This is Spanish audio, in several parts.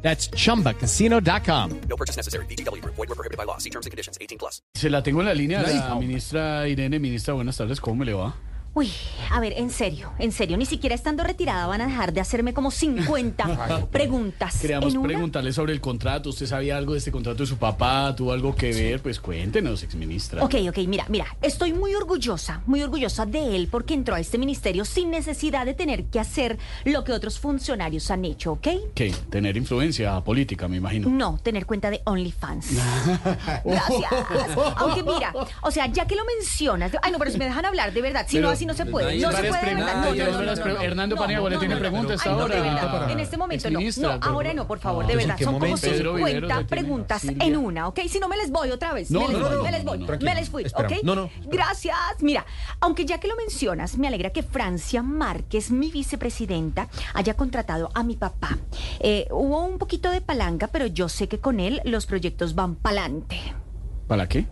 That's chumbacasino.com. No purchase necessary. BGW. Void were prohibited by law. See terms and conditions. 18 plus. Se la tengo en la línea, La la ministra Irene. Ministra, buenas tardes, ¿cómo me le va? Uy, a ver, en serio, en serio, ni siquiera estando retirada van a dejar de hacerme como 50 preguntas. Queríamos una. preguntarle sobre el contrato. ¿Usted sabía algo de este contrato de su papá? ¿Tuvo algo que ver? Pues cuéntenos, exministra. Ok, ok, mira, mira, estoy muy orgullosa, muy orgullosa de él porque entró a este ministerio sin necesidad de tener que hacer lo que otros funcionarios han hecho, ¿ok? ¿Qué? Tener influencia política, me imagino. No, tener cuenta de OnlyFans. Gracias. Aunque mira, o sea, ya que lo mencionas, ay no, pero si me dejan hablar, de verdad, si Pero no así no se puede. No se puede, No, no, Hernando no, Paniagua le no, tiene preguntas ahora. de verdad, Para- En este momento no. No, ahora no, por favor, de verdad. ¿en qué Son como momento? Pedro Viveros 50 le tiene- preguntas en una, ¿ok? Si no me les voy otra vez. Me les voy, me les voy, no, me les fui, ¿ok? no, no. Gracias. Mira, aunque ya que lo mencionas, me alegra que Francia Márquez, mi vicepresidenta, haya contratado a mi papá. Eh, hubo un poquito de palanca, pero yo sé que con él los proyectos van pa'lante. ¿Para qué?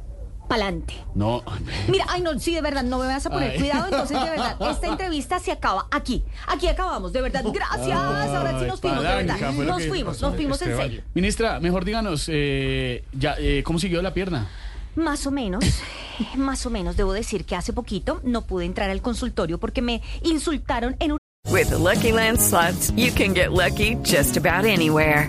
Pa'lante. No. Mira, ay no, sí, de verdad, no me vas a poner Ay. cuidado, entonces de verdad, esta entrevista se acaba aquí. Aquí acabamos, de verdad, gracias. Ahora sí nos fuimos, de verdad. Nos fuimos, nos fuimos en serio. Ministra, mejor díganos, eh, ya, eh, ¿cómo siguió la pierna? Más o menos, más o menos, debo decir que hace poquito no pude entrar al consultorio porque me insultaron en un With the Lucky Land slots, you can get lucky just about anywhere.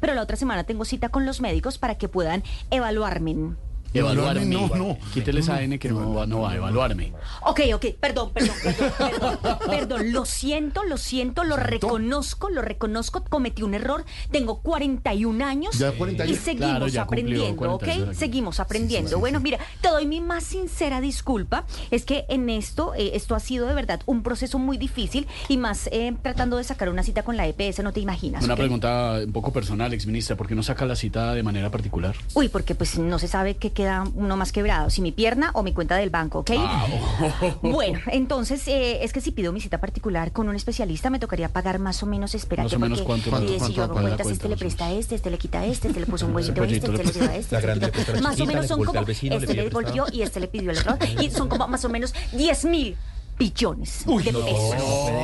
Pero la otra semana tengo cita con los médicos para que puedan evaluarme. Evaluarme. no, no. Quítele esa N que no, va- no va a evaluarme. Ok, ok, perdón, perdón, perdón, perdón, perdón, lo siento, lo siento, lo reconozco, lo reconozco, cometí un error, tengo 41 años Ya 41. y seguimos Claro, ya cumplió aprendiendo, 41 ¿ok? Seguimos aprendiendo. bueno, mira, te doy mi más sincera disculpa, es que en esto, eh, esto ha sido de verdad un proceso muy difícil y más eh, tratando de sacar una cita con la EPS, no te imaginas. Una pregunta un poco personal, exministra, ¿por qué no saca la cita de manera particular? Uy, porque pues no se sabe qué queda uno más quebrado, si mi pierna o mi cuenta del banco, ¿ok? Ah, Bueno, entonces eh, es que si pido mi cita particular con un especialista me tocaría pagar más o menos, espérate, Más o menos, porque ¿cuánto, y cuánto, si yo hago cuánto, cuentas, cuánto, este le presta a este, este le quita a este, este le puso un huesito este, le este le dio a este, La este le quita- más o menos son como, este le devolvió y este le pidió al otro, y son como más o menos 10 mil billones de pesos.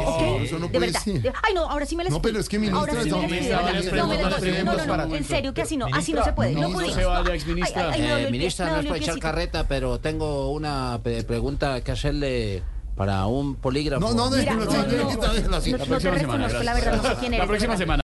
¿ok? eso no de puede verdad. ser. Ay, no, ahora sí me les No, pero es que, ministra, Ahora sí me no, les. No me les. No, no, no, para- en serio que así no, así no se puede. no, No, no se Eh, ministra, no es para echar carreta, pero tengo una pe- pregunta que hacerle para un polígrafo. No, no, no, no, no, no no de próxima verdad. semana.